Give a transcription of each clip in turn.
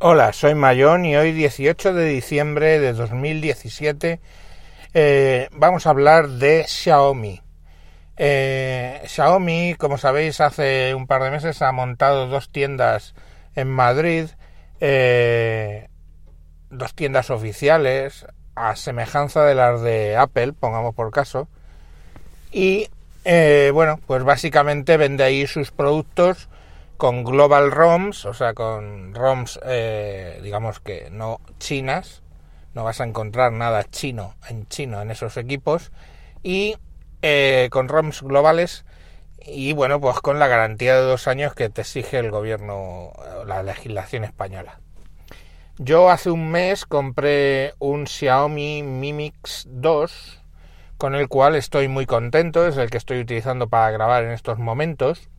Hola, soy Mayón y hoy 18 de diciembre de 2017 eh, vamos a hablar de Xiaomi. Eh, Xiaomi, como sabéis, hace un par de meses ha montado dos tiendas en Madrid, eh, dos tiendas oficiales, a semejanza de las de Apple, pongamos por caso, y bueno, pues básicamente vende ahí sus productos con Global ROMs, o sea, con ROMs, eh, digamos que no chinas, no vas a encontrar nada chino en chino en esos equipos, y eh, con ROMs globales, y bueno, pues con la garantía de dos años que te exige el gobierno, la legislación española. Yo hace un mes compré un Xiaomi Mi Mix 2, con el cual estoy muy contento, es el que estoy utilizando para grabar en estos momentos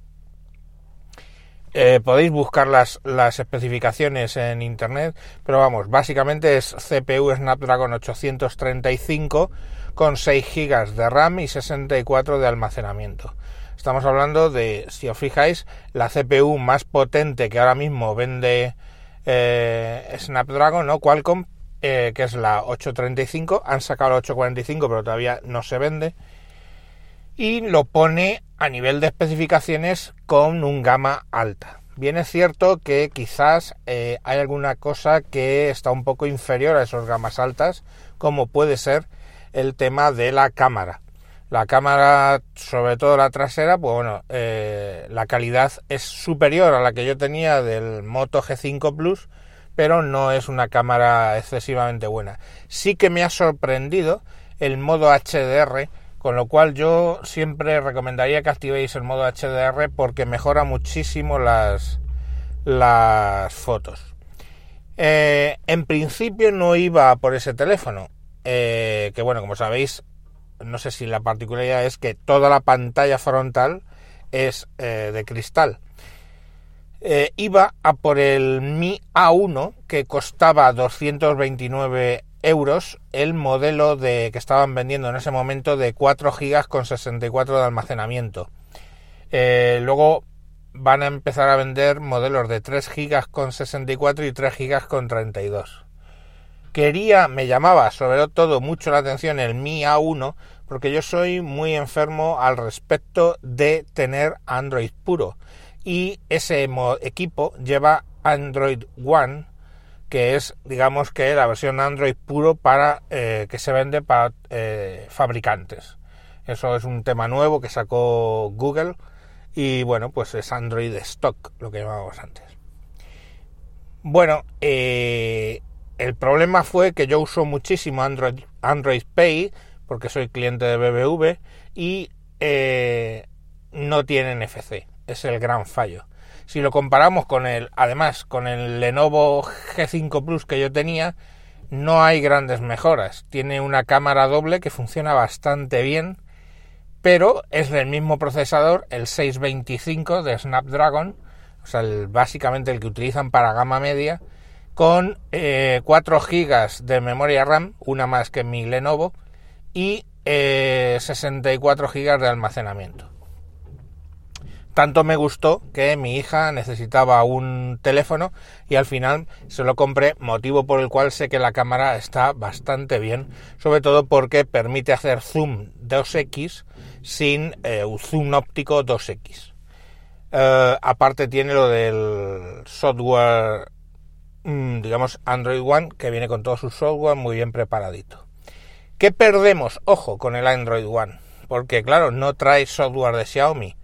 eh, podéis buscar las, especificaciones en internet, pero vamos, básicamente es CPU Snapdragon 835 con 6 GB de RAM y 64 de almacenamiento. Estamos hablando de, si os fijáis, la CPU más potente que ahora mismo vende eh, Snapdragon, ¿no? Qualcomm, eh, que es la 835. Han sacado la 845, pero todavía no se vende y lo pone a nivel de especificaciones con un gama alta. Bien es cierto que quizás eh, hay alguna cosa que está un poco inferior a esos gamas altas, como puede ser el tema de la cámara. La cámara, sobre todo la trasera, pues bueno, eh, la calidad es superior a la que yo tenía del Moto G5 Plus, pero no es una cámara excesivamente buena. Sí que me ha sorprendido el modo HDR con lo cual yo siempre recomendaría que activéis el modo HDR porque mejora muchísimo las, las fotos. Eh, en principio no iba por ese teléfono, eh, que bueno, como sabéis, no sé si la particularidad es que toda la pantalla frontal es eh, de cristal. iba a por el Mi A1 que costaba 229 euros el modelo de que estaban vendiendo en ese momento de 4 GB con 64 de almacenamiento. Eh, luego van a empezar a vender modelos de 3 GB con 64 y 3 GB con 32. Quería, me llamaba sobre todo mucho la atención el Mi A1 porque yo soy muy enfermo al respecto de tener Android puro y ese equipo lleva Android One que es, digamos que la versión Android puro para eh, que se vende para eh, fabricantes. Eso es un tema nuevo que sacó Google y bueno, pues es Android stock, lo que llamábamos antes. Bueno, eh, el problema fue que yo uso muchísimo Android, Android Pay porque soy cliente de BBV y no tiene NFC. Es el gran fallo. Si lo comparamos con el, además, con el Lenovo G5 Plus que yo tenía, no hay grandes mejoras. Tiene una cámara doble que funciona bastante bien, pero es del mismo procesador, el 625 de Snapdragon, o sea, básicamente el que utilizan para gama media, con 4 eh, GB de memoria RAM, una más que mi Lenovo, y 64 eh, GB de almacenamiento. Tanto me gustó que mi hija necesitaba un teléfono y al final se lo compré, motivo por el cual sé que la cámara está bastante bien, sobre todo porque permite hacer zoom 2x sin eh, zoom óptico 2x. Eh, aparte tiene lo del software, mm, digamos Android One, que viene con todo su software muy bien preparadito. ¿Qué perdemos? Ojo con el Android One, porque claro, no trae software de Xiaomi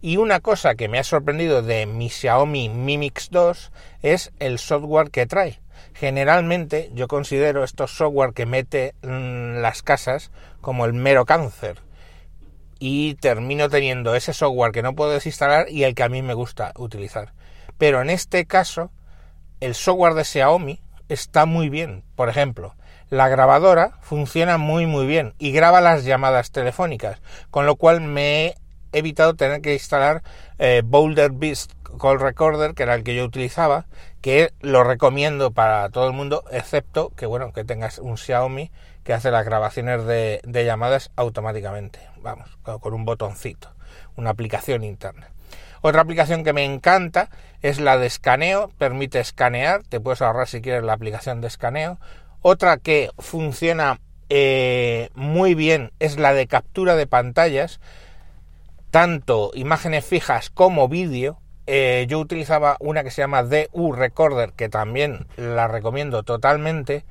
y una cosa que me ha sorprendido de mi Xiaomi Mi Mix 2 es el software que trae. Generalmente yo considero estos software que mete en las casas como el mero cáncer. Y termino teniendo ese software que no puedo desinstalar y el que a mí me gusta utilizar. Pero en este caso, el software de Xiaomi está muy bien. Por ejemplo, la grabadora funciona muy muy bien y graba las llamadas telefónicas, con lo cual me he evitado tener que instalar eh, Boulder Beast Call Recorder, que era el que yo utilizaba, que lo recomiendo para todo el mundo, excepto que bueno, que tengas un Xiaomi que hace las grabaciones de, llamadas automáticamente, vamos, con un botoncito, una aplicación interna. Otra aplicación que me encanta es la de escaneo, permite escanear, te puedes ahorrar si quieres la aplicación de escaneo. Otra que funciona eh, muy bien es la de captura de pantallas, tanto imágenes fijas como vídeo. Eh, yo utilizaba una que se llama DU Recorder, que también la recomiendo totalmente,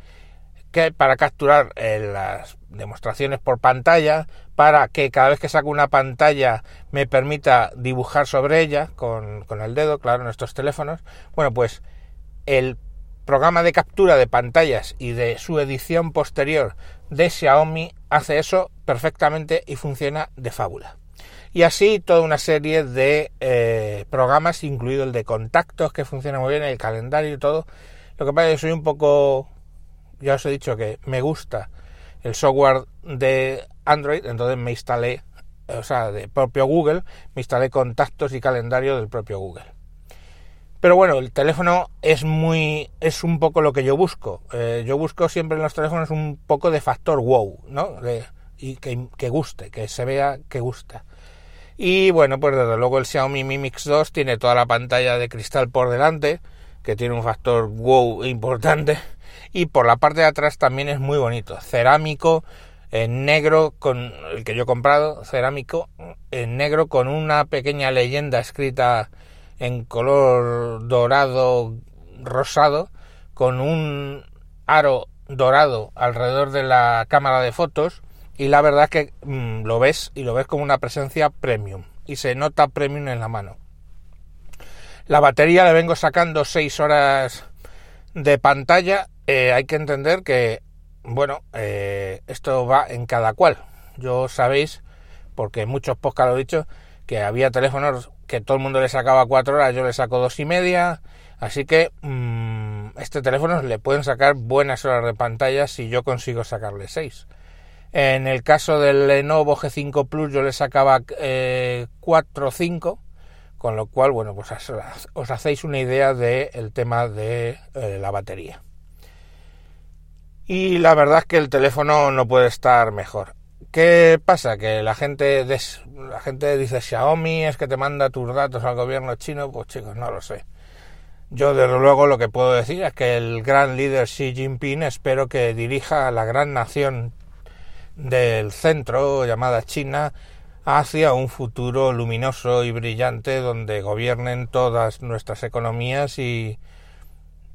que para capturar eh, las demostraciones por pantalla, para que cada vez que saco una pantalla me permita dibujar sobre ella con, con el dedo, claro, en estos teléfonos. Bueno, pues el programa de captura de pantallas y de su edición posterior de Xiaomi hace eso perfectamente y funciona de fábula. Y así toda una serie de eh, programas, incluido el de contactos, que funciona muy bien, el calendario y todo. Lo que pasa es que soy un poco, ya os he dicho que me gusta el software de Android, entonces me instalé, o sea, de propio Google, me instalé contactos y calendario del propio Google. Pero bueno, el teléfono es muy, es un poco lo que yo busco. Eh, yo busco siempre en los teléfonos un poco de factor wow, ¿no? Y que, que, guste, que se vea que gusta. Y bueno, pues desde luego el Xiaomi Mi Mix 2 tiene toda la pantalla de cristal por delante, que tiene un factor wow importante. Y por la parte de atrás también es muy bonito. Cerámico, en negro, con el que yo he comprado, cerámico, en negro con una pequeña leyenda escrita en color dorado rosado, con un aro dorado alrededor de la cámara de fotos y la verdad que mm, lo ves y lo ves como una presencia premium y se nota premium en la mano. La batería le vengo sacando 6 horas de pantalla. Eh, hay que entender que, bueno, eh, esto va en cada cual. Yo sabéis, porque muchos podcasts lo he dicho, que había teléfonos que todo el mundo le sacaba 4 horas, yo le saco dos y media. Así que mmm, este teléfono le pueden sacar buenas horas de pantalla si yo consigo sacarle 6. En el caso del Lenovo G5 Plus yo le sacaba eh, 4 o 5, con lo cual, bueno, pues os hacéis una idea del tema de eh, la batería. Y la verdad es que el teléfono no puede estar mejor. ¿Qué pasa? Que la gente, la gente dice Xiaomi es que te manda tus datos al gobierno chino, pues chicos, no lo sé. Yo desde luego lo que puedo decir es que el gran líder Xi Jinping espero que dirija a la gran nación del centro llamada China hacia un futuro luminoso y brillante donde gobiernen todas nuestras economías y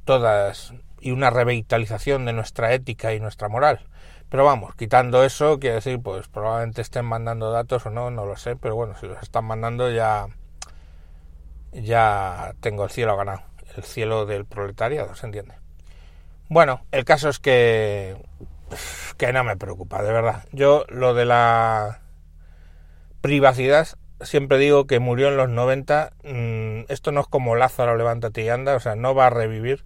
todas y una revitalización de nuestra ética y nuestra moral. Pero vamos, quitando eso, quiere decir, pues probablemente estén mandando datos o no, no lo sé, pero bueno, si los están mandando ya ya tengo el cielo ganado, el cielo del proletariado, ¿se entiende? Bueno, el caso es que que no me preocupa, de verdad. Yo lo de la privacidad, siempre digo que murió en los 90, mm, esto no es como Lázaro, levántate y anda, o sea, no va a revivir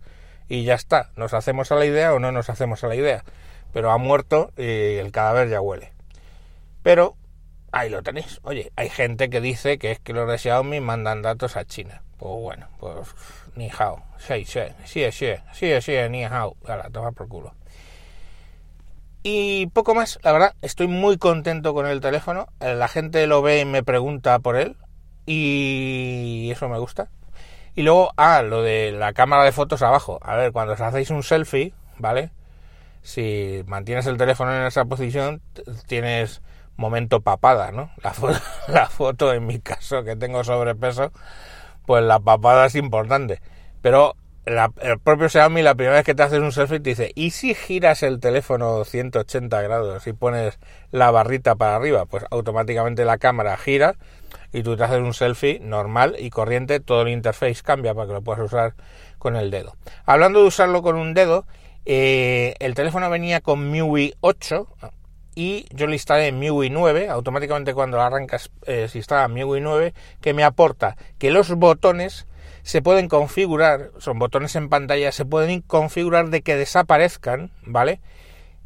y ya está, nos hacemos a la idea o no nos hacemos a la idea, pero ha muerto y el cadáver ya huele. Pero ahí lo tenéis. Oye, hay gente que dice que es que los de Xiaomi mandan datos a China. Pues bueno, pues ni hao. Sí, sí, sí, sí, sí, sí, ni hao. la toma por culo. Y poco más, la verdad, estoy muy contento con el teléfono. Eh, la gente lo ve y me pregunta por él. Y eso me gusta. Y luego, ah, lo de la cámara de fotos abajo. A ver, cuando os hacéis un selfie, ¿vale? Si mantienes el teléfono en esa posición, tienes momento papada, ¿no? La foto, la foto, en mi caso, que tengo sobrepeso, pues la papada es importante. Pero el propio Xiaomi la primera vez que te haces un selfie te dice, ¿y si giras el teléfono 180 grados y pones la barrita para arriba? Pues automáticamente la cámara gira y tú te haces un selfie normal y corriente, todo el interface cambia para que lo puedas usar con el dedo. Hablando de usarlo con un dedo, eh, el teléfono venía con MIUI 8 y yo le instalé MIUI 9, automáticamente cuando arrancas eh, se instala MIUI 9, que me aporta que los botones se pueden configurar, son botones en pantalla, se pueden configurar de que desaparezcan, ¿vale?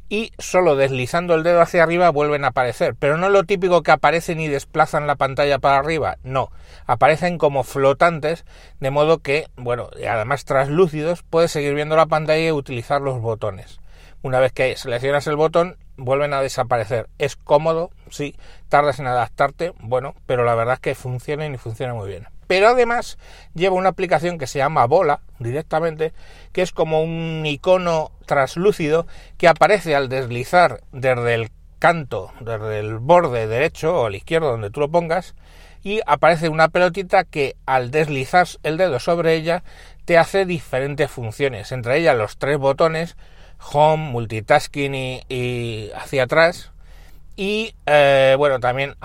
Y solo deslizando el dedo hacia arriba vuelven a aparecer, pero no lo típico que aparecen y desplazan la pantalla para arriba, no, aparecen como flotantes, de modo que, bueno, además traslúcidos, puedes seguir viendo la pantalla y utilizar los botones. Una vez que seleccionas el botón, vuelven a desaparecer. Es cómodo, sí, tardas en adaptarte, bueno, pero la verdad es que funcionan y funciona muy bien. Pero además lleva una aplicación que se llama Bola directamente, que es como un icono translúcido que aparece al deslizar desde el canto, desde el borde derecho o el izquierdo donde tú lo pongas, y aparece una pelotita que al deslizar el dedo sobre ella te hace diferentes funciones, entre ellas los tres botones home, multitasking y, hacia atrás. Y eh, bueno, también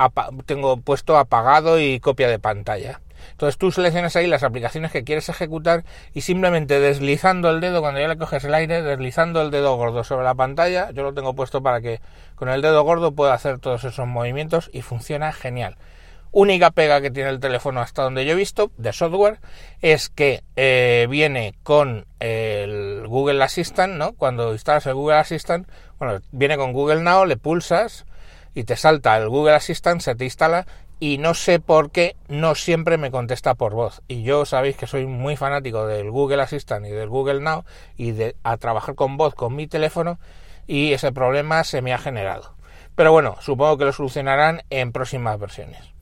tengo puesto apagado y copia de pantalla. Entonces tú seleccionas ahí las aplicaciones que quieres ejecutar y simplemente deslizando el dedo, cuando ya le coges el aire, deslizando el dedo gordo sobre la pantalla, yo lo tengo puesto para que con el dedo gordo pueda hacer todos esos movimientos y funciona genial. Única pega que tiene el teléfono hasta donde yo he visto de software es que eh, viene con el Google Assistant, ¿no? Cuando instalas el Google Assistant, bueno, viene con Google Now, le pulsas y te salta el Google Assistant, se te instala y no sé por qué no siempre me contesta por voz. Y yo sabéis que soy muy fanático del Google Assistant y del Google Now y de a trabajar con voz con mi teléfono y ese problema se me ha generado. Pero bueno, supongo que lo solucionarán en próximas versiones.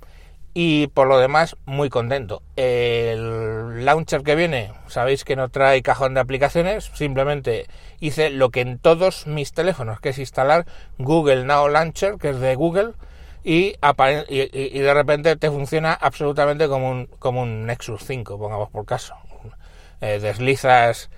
Y por lo demás, muy contento. El launcher que viene, sabéis que no trae cajón de aplicaciones, simplemente hice lo que en todos mis teléfonos, que es instalar Google Now Launcher, que es de Google, y, y, de repente te funciona absolutamente como un, como un Nexus 5, pongamos por caso. Eh, deslizas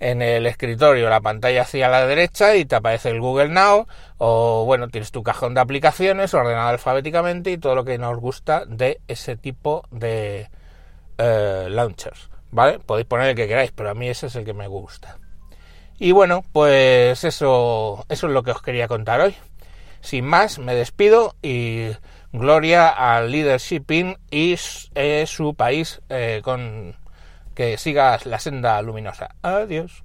en el escritorio la pantalla hacia la derecha y te aparece el Google Now o bueno tienes tu cajón de aplicaciones ordenado alfabéticamente y todo lo que nos gusta de ese tipo de eh, launchers vale podéis poner el que queráis pero a mí ese es el que me gusta. Y bueno pues eso eso es lo que os quería contar hoy sin más me despido y gloria al leadership y eh, su país eh, con que sigas la senda luminosa. Adiós.